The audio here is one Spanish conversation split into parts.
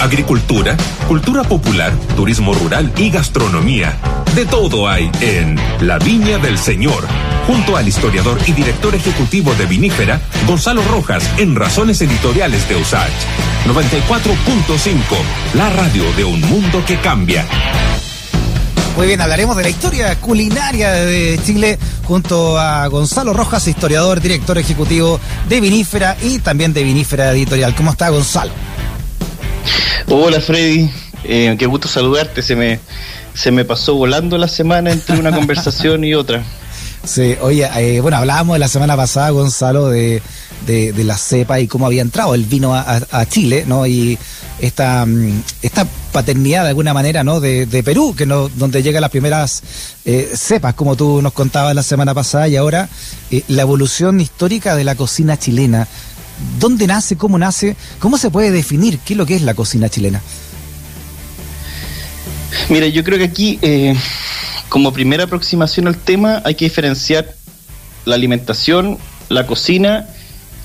agricultura, cultura popular, turismo rural y gastronomía. De todo hay en La Viña del Señor, junto al historiador y director ejecutivo de Vinífera, Gonzalo Rojas, en Razones Editoriales de USACH. 94.5, la radio de un mundo que cambia. Muy bien, hablaremos de la historia culinaria de Chile junto a Gonzalo Rojas, historiador, director ejecutivo de Vinífera y también de Vinífera Editorial. ¿Cómo está Gonzalo? Hola Freddy, eh, qué gusto saludarte. Se me, se me pasó volando la semana entre una conversación y otra. Sí, oye, eh, bueno, hablábamos de la semana pasada, Gonzalo, de, de, la cepa y cómo había entrado el vino a, Chile, ¿no? Y esta, mm, esta paternidad de alguna manera, ¿no? De, Perú, que no, donde llegan las primeras eh, cepas, como tú nos contabas la semana pasada, y ahora eh, la evolución histórica de la cocina chilena. ¿Dónde nace? ¿Cómo nace? ¿Cómo se puede definir qué es lo que es la cocina chilena? Mira, yo creo que aquí, eh, como primera aproximación al tema, hay que diferenciar la alimentación, la cocina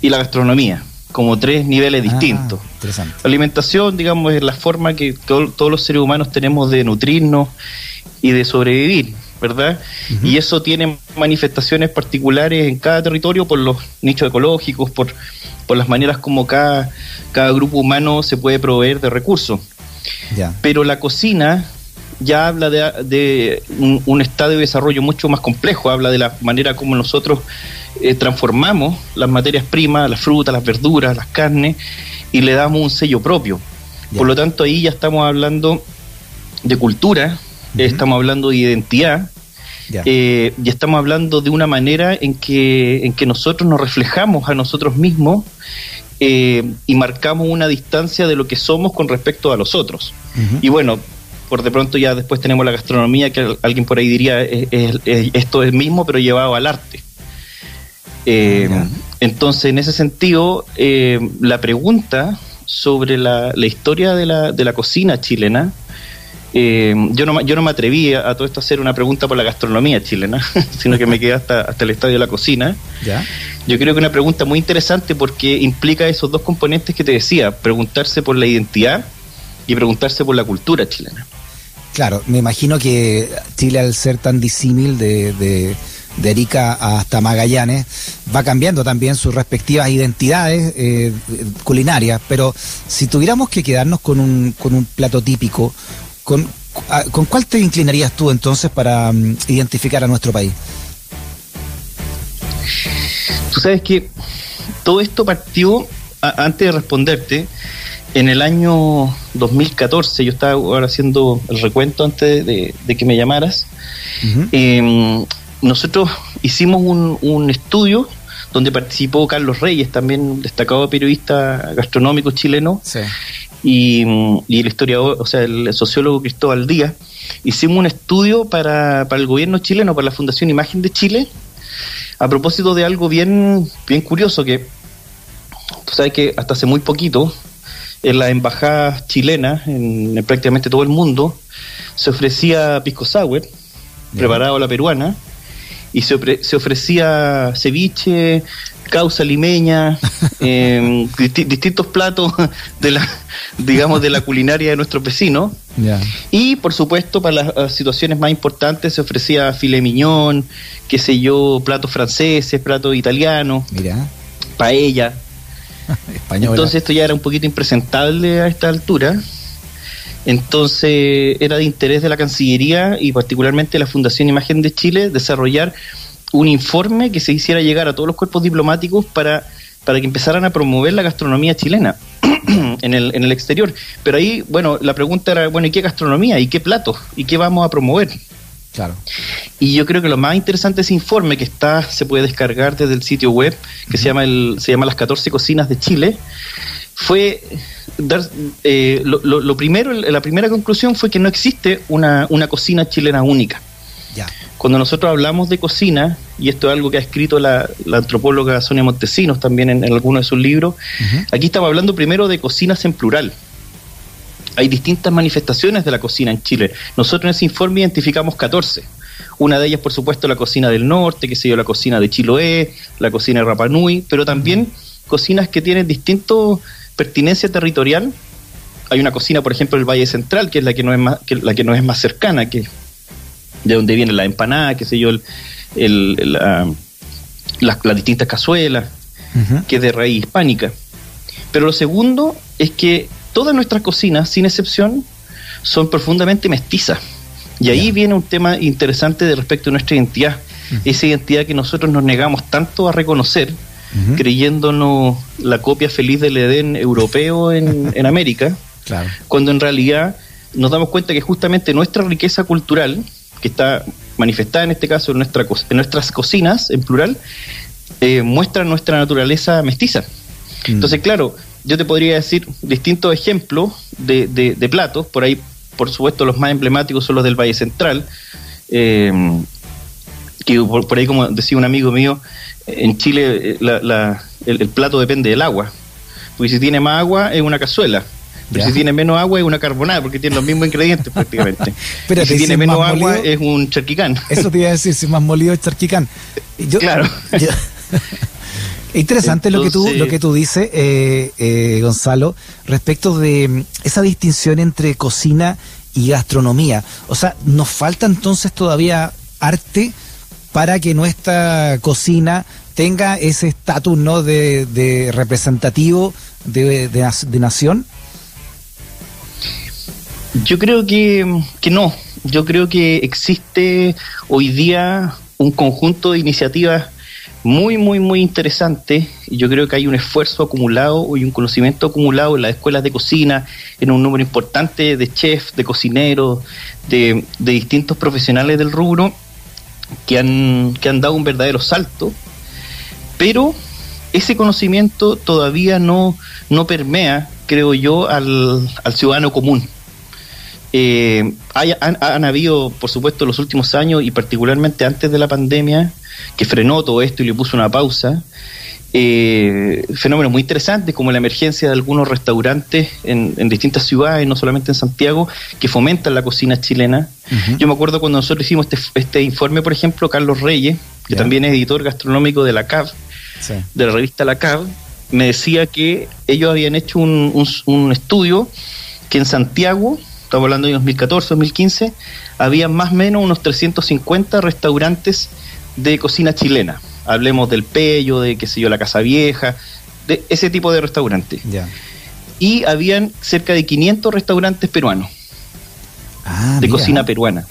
y la gastronomía, como tres niveles ah, distintos. La alimentación, digamos, es la forma que todos los seres humanos tenemos de nutrirnos y de sobrevivir, ¿verdad? Y eso tiene manifestaciones particulares en cada territorio por los nichos ecológicos, por, por las maneras como cada, cada grupo humano se puede proveer de recursos. Pero la cocina ya habla de, un, un, estado de desarrollo mucho más complejo, habla de la manera como nosotros eh, transformamos las materias primas, las frutas, las verduras, las carnes, y le damos un sello propio. Por lo tanto, ahí ya estamos hablando de cultura, estamos hablando de identidad, eh, y estamos hablando de una manera en que, en que nosotros nos reflejamos a nosotros mismos eh, y marcamos una distancia de lo que somos con respecto a los otros. Y bueno, por de pronto ya después tenemos la gastronomía, que alguien por ahí diría, esto es mismo, pero llevado al arte. Eh, entonces, en ese sentido, eh, la pregunta sobre la, historia de la, de la, cocina chilena, eh, yo, no, yo no me atreví a, todo esto a hacer una pregunta por la gastronomía chilena, sino que me quedé hasta, hasta el estadio de la cocina. Yo creo que una pregunta muy interesante porque implica esos dos componentes que te decía, preguntarse por la identidad y preguntarse por la cultura chilena. Claro, me imagino que Chile al ser tan disímil de de Arica hasta Magallanes, va cambiando también sus respectivas identidades eh, culinarias, pero si tuviéramos que quedarnos con un, con un plato típico, ¿con, ¿con cuál te inclinarías tú entonces para mm, identificar a nuestro país? Tú sabes que todo esto partió, antes de responderte, en el año 2014, yo estaba ahora haciendo el recuento antes de, que me llamaras, nosotros hicimos un, estudio donde participó Carlos Reyes, también destacado periodista gastronómico chileno, y, el historiador, o sea, el sociólogo Cristóbal Díaz. Hicimos un estudio para, para el gobierno chileno, para la Fundación Imagen de Chile, a propósito de algo bien, bien curioso que tú sabes que hasta hace muy poquito en las embajadas chilenas, en, prácticamente todo el mundo, se ofrecía pisco sour, preparado a la peruana, y se, se ofrecía ceviche, causa limeña, em, distintos platos de la, digamos, de la culinaria de nuestros vecinos. Y por supuesto, para las, situaciones más importantes se ofrecía filet miñón, qué sé yo, platos franceses, platos italianos, paella. Entonces esto ya era un poquito impresentable a esta altura. Entonces era de interés de la Cancillería y particularmente la Fundación Imagen de Chile desarrollar un informe que se hiciera llegar a todos los cuerpos diplomáticos para, para que empezaran a promover la gastronomía chilena en, el, en el exterior. Pero ahí, bueno, la pregunta era, bueno, ¿y qué gastronomía? ¿Y qué platos? ¿Y qué vamos a promover? Claro. Y yo creo que lo más interesante de ese informe que está, se puede descargar desde el sitio web, que se llama el, se llama Las 14 Cocinas de Chile, fue dar eh, lo, lo, primero, la primera conclusión fue que no existe una, una cocina chilena única. Cuando nosotros hablamos de cocina, y esto es algo que ha escrito la, antropóloga Sonia Montesinos también en, alguno de sus libros, aquí estamos hablando primero de cocinas en plural. Hay distintas manifestaciones de la cocina en Chile. Nosotros en ese informe identificamos 14. Una de ellas, por supuesto, la cocina del norte, que se dio la cocina de Chiloé, la cocina de Rapanui, pero también cocinas que tienen distintos pertinencia territorial hay una cocina, por ejemplo, del Valle Central, que es la que no es más, que la que no es más cercana, que de donde viene la empanada, qué sé yo, el, las, distintas cazuelas, que es de raíz hispánica. Pero lo segundo es que todas nuestras cocinas, sin excepción, son profundamente mestizas. Y ahí viene un tema interesante de respecto a nuestra identidad, esa identidad que nosotros nos negamos tanto a reconocer, creyéndonos la copia feliz del Edén europeo en, en América, cuando en realidad nos damos cuenta que justamente nuestra riqueza cultural, que está manifestada en este caso en, nuestra, en nuestras cocinas, en plural, eh, muestra nuestra naturaleza mestiza. Mm. Entonces, claro, yo te podría decir distintos ejemplos de, de, platos, por ahí, por supuesto, los más emblemáticos son los del Valle Central, eh, que por, ahí, como decía un amigo mío, en Chile eh, el, plato depende del agua, porque si tiene más agua es una cazuela, pero si tiene menos agua es una carbonada, porque tiene los mismos ingredientes prácticamente. Pero si tiene menos agua es un charquicán. Eso te iba a decir, si más molido es charquicán. claro. Interesante lo que tú lo que tú dices, eh, eh, Gonzalo, respecto de mm, esa distinción entre cocina y gastronomía. O sea, nos falta entonces todavía arte para que nuestra cocina tenga ese estatus no de, representativo de, de, nación. Yo creo que, que no. Yo creo que existe hoy día un conjunto de iniciativas muy, muy, muy interesante. Yo creo que hay un esfuerzo acumulado y un conocimiento acumulado en las escuelas de cocina, en un número importante de chefs, de cocineros, de, distintos profesionales del rubro que han, que han dado un verdadero salto. Pero ese conocimiento todavía no, no permea, creo yo, al, al ciudadano común. Eh, han, habido, por supuesto, los últimos años y particularmente antes de la pandemia, que frenó todo esto y le puso una pausa, eh, fenómenos muy interesantes como la emergencia de algunos restaurantes en, distintas ciudades, no solamente en Santiago, que fomentan la cocina chilena. Yo me acuerdo cuando nosotros hicimos este, este informe, por ejemplo, Carlos Reyes, que también es editor gastronómico de la CAV, de la revista La CAV, me decía que ellos habían hecho un, un estudio que en Santiago estamos hablando de 2014, 2015, había más o menos unos 350 restaurantes de cocina chilena. Hablemos del Pello, de qué sé yo, la Casa Vieja, de ese tipo de restaurantes. Y habían cerca de 500 restaurantes peruanos ah, de cocina peruana.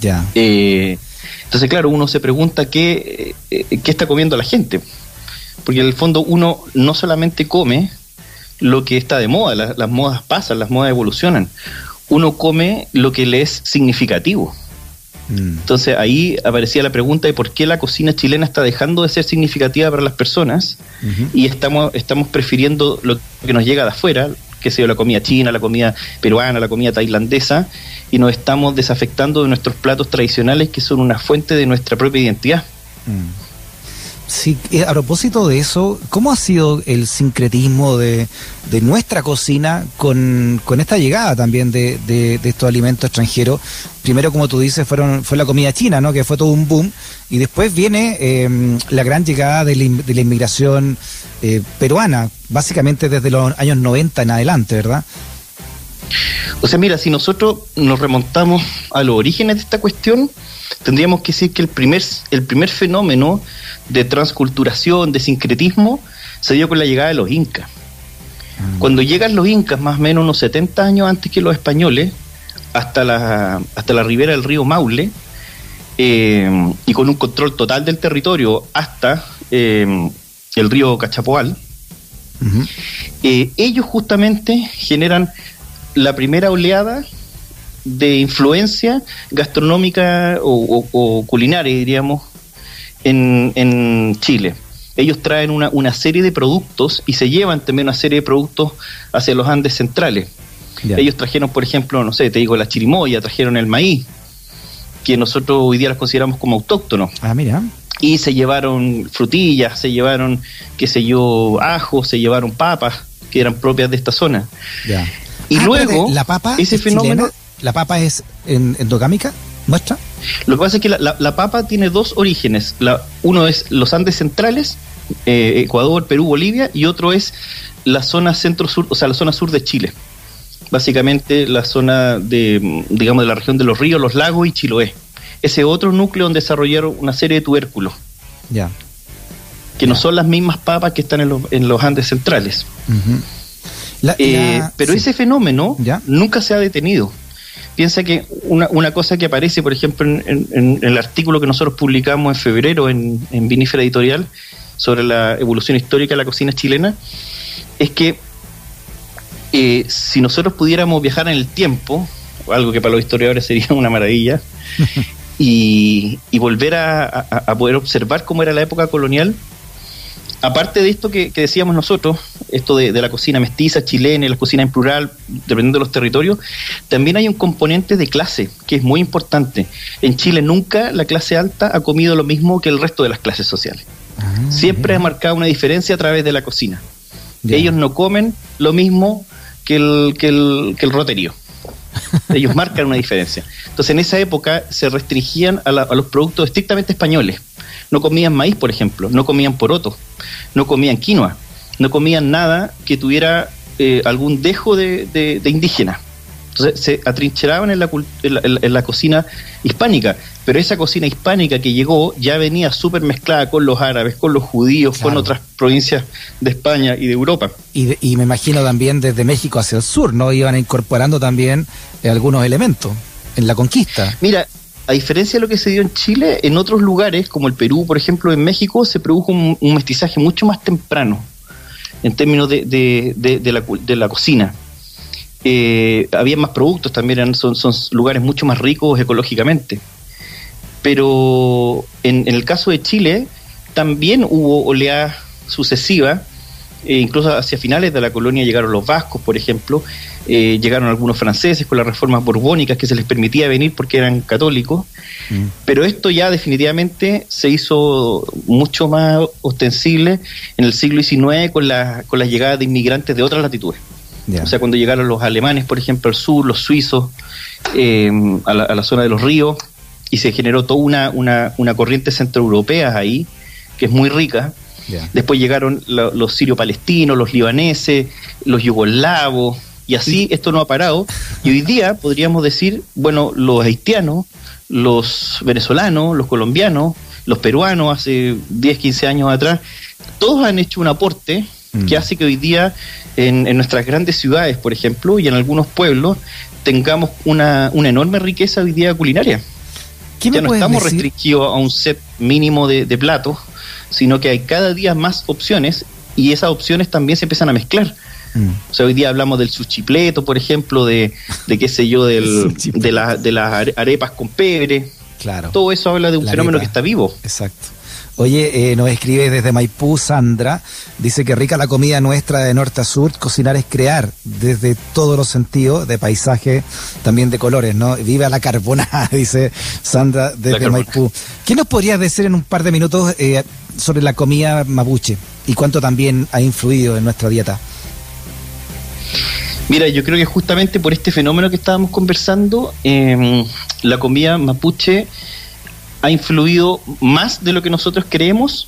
Ya. Eh, entonces, claro, uno se pregunta qué, eh, qué está comiendo la gente. Porque en el fondo uno no solamente come, lo que está de moda, las modas pasan, las modas evolucionan. Uno come lo que le es significativo. Mm. Entonces ahí aparecía la pregunta de por qué la cocina chilena está dejando de ser significativa para las personas y estamos, estamos prefiriendo lo que nos llega de afuera, que sea la comida china, la comida peruana, la comida tailandesa, y nos estamos desafectando de nuestros platos tradicionales que son una fuente de nuestra propia identidad. Mm. Sí, eh, a propósito de eso, ¿cómo ha sido el sincretismo de, nuestra cocina con, esta llegada también de, estos alimentos extranjeros? Primero, como tú dices, fueron, fue la comida china, ¿no? Que fue todo un boom. Y después viene em, la gran llegada de la, inmigración eh, peruana, básicamente desde los años 90 en adelante, ¿verdad? O sea, mira, si nosotros nos remontamos a los orígenes de esta cuestión, tendríamos que decir que el primer, el primer fenómeno de transculturación, de sincretismo, se dio con la llegada de los incas. Ah. Cuando llegan los incas, más o menos unos 70 años antes que los españoles, hasta la, hasta la ribera del río Maule, eh, y con un control total del territorio hasta eh, el río Cachapoal, eh, ellos justamente generan la primera oleada de influencia gastronómica o culinaria, diríamos, en, Chile. Ellos traen una, una, serie de productos y se llevan también una serie de productos hacia los Andes centrales. Ellos trajeron, por ejemplo, no sé, te digo, la chirimoya, trajeron el maíz, que nosotros hoy día las consideramos como autóctonos. Ah, mira. Y se llevaron frutillas, se llevaron, qué sé yo, ajo, se llevaron papas, que eran propias de esta zona. Y ah, luego, la papa ese fenómeno... ¿La papa es endogámica? ¿Muestra? Lo que pasa es que la, papa tiene dos orígenes. La, uno es los Andes centrales, eh, Ecuador, Perú, Bolivia, y otro es la zona centro-sur, o sea, la zona sur de Chile. básicamente la zona de, digamos, de la región de los ríos, los lagos y Chiloé. Ese otro núcleo donde desarrollaron una serie de tubérculos. Ya. Que no son las mismas papas que están en los, en los Andes centrales. Eh, pero ese fenómeno nunca se ha detenido. Piensa que una, una cosa que aparece, por ejemplo, en, el artículo que nosotros publicamos en febrero en, en Vinífera Editorial sobre la evolución histórica de la cocina chilena, es que eh, si nosotros pudiéramos viajar en el tiempo, algo que para los historiadores sería una maravilla, y, volver a, poder observar cómo era la época colonial, aparte de esto que, decíamos nosotros, esto de, la cocina mestiza chilena, la cocina en plural, dependiendo de los territorios, también hay un componente de clase que es muy importante. En Chile nunca la clase alta ha comido lo mismo que el resto de las clases sociales. Ah, Siempre ha marcado una diferencia a través de la cocina. Ellos no comen lo mismo que el, que el, que el roterío. Ellos marcan una diferencia. Entonces, en esa época se restringían a, a, los productos estrictamente españoles. No comían maíz, por ejemplo, no comían poroto, no comían quinoa, no comían nada que tuviera eh, algún dejo de, de indígena. Entonces se atrincheraban en la, en la, cocina hispánica, pero esa cocina hispánica que llegó ya venía súper mezclada con los árabes, con los judíos, con otras provincias de España y de Europa. Y, y, me imagino también desde México hacia el sur, ¿no? Iban incorporando también eh, algunos elementos en la conquista. Mira, a diferencia de lo que se dio en Chile, en otros lugares, como el Perú, por ejemplo, en México, se produjo un, mestizaje mucho más temprano en términos de, de, de, la, de la cocina eh, había más productos también, son, son lugares mucho más ricos ecológicamente. Pero en, el caso de Chile también hubo oleadas sucesivas, e incluso hacia finales de la colonia llegaron los vascos, por ejemplo, eh, llegaron algunos franceses con las reformas borbónicas que se les permitía venir porque eran católicos, mm. pero esto ya definitivamente se hizo mucho más ostensible en el siglo XIX con la, con la llegada de inmigrantes de otras latitudes. O sea, cuando llegaron los alemanes, por ejemplo, al sur, los suizos, eh, a, la, zona de los ríos, y se generó toda una, una, una corriente centroeuropea ahí, que es muy rica. Después llegaron los sirio-palestinos, los libaneses, los yugoslavos, y así esto no ha parado. Y hoy día podríamos decir, bueno, los haitianos, los venezolanos, los colombianos, los peruanos hace 10, 15 años atrás, todos han hecho un aporte mm. que hace que hoy día en, nuestras grandes ciudades, por ejemplo, y en algunos pueblos, tengamos una, una enorme riqueza hoy día culinaria. Ya no estamos restringidos a un set mínimo de, platos, sino que hay cada día más opciones y esas opciones también se empiezan a mezclar. Mm. O sea, hoy día hablamos del suchipleto, por ejemplo, de, de qué sé yo, del, de, la, de las arepas con pebre. Claro. Todo eso habla de un fenómeno que está vivo. Exacto. Oye, eh, nos escribe desde Maipú Sandra, dice que rica la comida nuestra de norte a sur, cocinar es crear desde todos los sentidos, de paisaje, también de colores, ¿no? Viva la carbonada, dice Sandra desde Maipú. ¿Qué nos podrías decir en un par de minutos eh, sobre la comida mapuche y cuánto también ha influido en nuestra dieta? Mira, yo creo que justamente por este fenómeno que estábamos conversando, eh, la comida mapuche ha influido más de lo que nosotros creemos,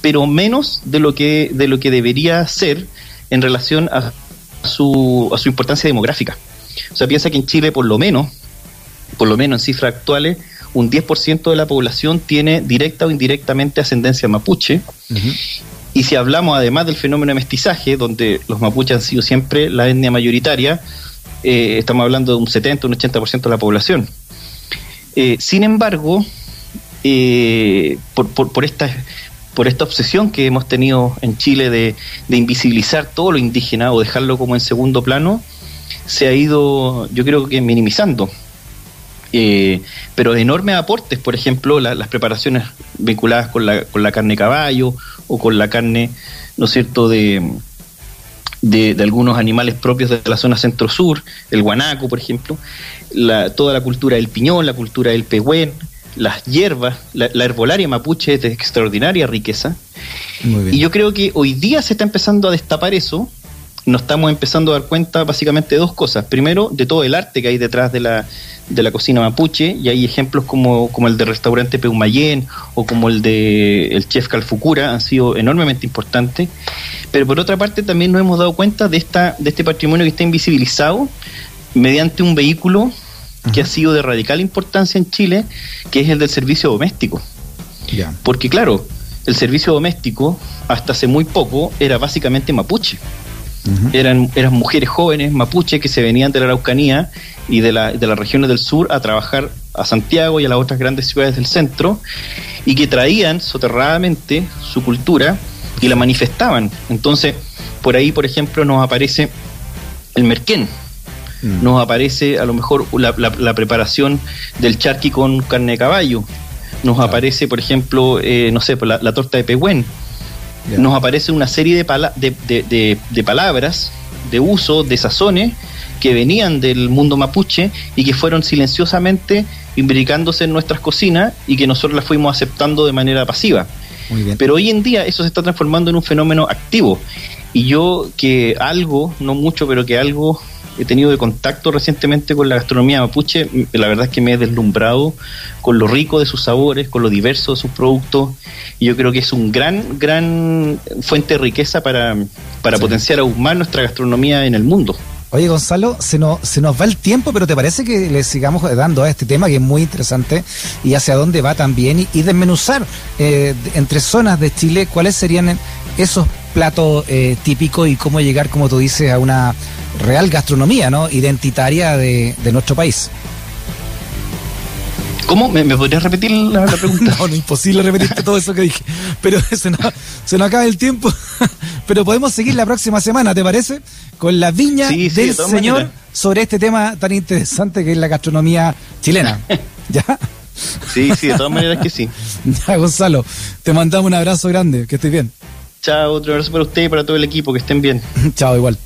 pero menos de lo que, de lo que debería ser en relación a su, a su importancia demográfica. O sea, piensa que en Chile por lo menos, por lo menos en cifras actuales, un 10% de la población tiene directa o indirectamente ascendencia mapuche. Y si hablamos además del fenómeno de mestizaje, donde los mapuches han sido siempre la etnia mayoritaria, eh, estamos hablando de un 70, un 80% de la población. Eh, sin embargo, eh, por, por, esta, por esta obsesión que hemos tenido en Chile de, invisibilizar todo lo indígena o dejarlo como en segundo plano, se ha ido, yo creo que minimizando. Eh, pero enormes aportes, por ejemplo, las preparaciones vinculadas con la, con la carne de caballo o con la carne, ¿no es cierto?, de, de, algunos animales propios de la zona centro-sur, el guanaco, por ejemplo, la, toda la cultura del piñón, la cultura del pehuen, las hierbas, la, herbolaria mapuche es de extraordinaria riqueza. Y yo creo que hoy día se está empezando a destapar eso nos estamos empezando a dar cuenta básicamente de dos cosas. Primero, de todo el arte que hay detrás de la, de la cocina mapuche, y hay ejemplos como, como el del restaurante Peumayén o como el de el chef Calfucura, han sido enormemente importantes. Pero por otra parte, también nos hemos dado cuenta de, esta, de este patrimonio que está invisibilizado mediante un vehículo que ha sido de radical importancia en Chile, que es el del servicio doméstico. Porque claro, el servicio doméstico hasta hace muy poco era básicamente mapuche eran, eran mujeres jóvenes mapuche que se venían de la Araucanía y de, la, de las regiones del sur a trabajar a Santiago y a las otras grandes ciudades del centro y que traían soterradamente su cultura y la manifestaban. Entonces, por ahí, por ejemplo, nos aparece el merquén, mm. nos aparece a lo mejor la, la, preparación del charqui con carne de caballo, nos aparece, por ejemplo, eh, no sé, la, la torta de pehuen, nos aparece una serie de, de, de, palabras, de uso, de sazones que venían del mundo mapuche y que fueron silenciosamente imbricándose en nuestras cocinas y que nosotros las fuimos aceptando de manera pasiva. Pero hoy en día eso se está transformando en un fenómeno activo. Y yo que algo, no mucho, pero que algo he tenido de contacto recientemente con la gastronomía mapuche, la verdad es que me he deslumbrado con lo rico de sus sabores, con lo diverso de sus productos, y yo creo que es un gran, gran fuente de riqueza para, para potenciar aún más nuestra gastronomía en el mundo. Oye, Gonzalo, se nos, se nos va el tiempo, pero ¿te parece que le sigamos dando a este tema que es muy interesante y hacia dónde va también y, desmenuzar eh, entre zonas de Chile cuáles serían esos platos eh, típicos y cómo llegar, como tú dices, a una real gastronomía, ¿no? Identitaria de, nuestro país. ¿Cómo? ¿Me, podrías repetir la, pregunta? no, no, imposible repetirte todo eso que dije. Pero se nos, se nos acaba el tiempo. Pero podemos seguir la próxima semana, ¿te parece? Con la viña del Señor sobre este tema tan interesante que es la gastronomía chilena. ¿Ya? Sí, sí, de todas maneras que sí. Ya, Gonzalo, te mandamos un abrazo grande, que estés bien. Chao, otro abrazo para usted y para todo el equipo, que estén bien. Chao, igual.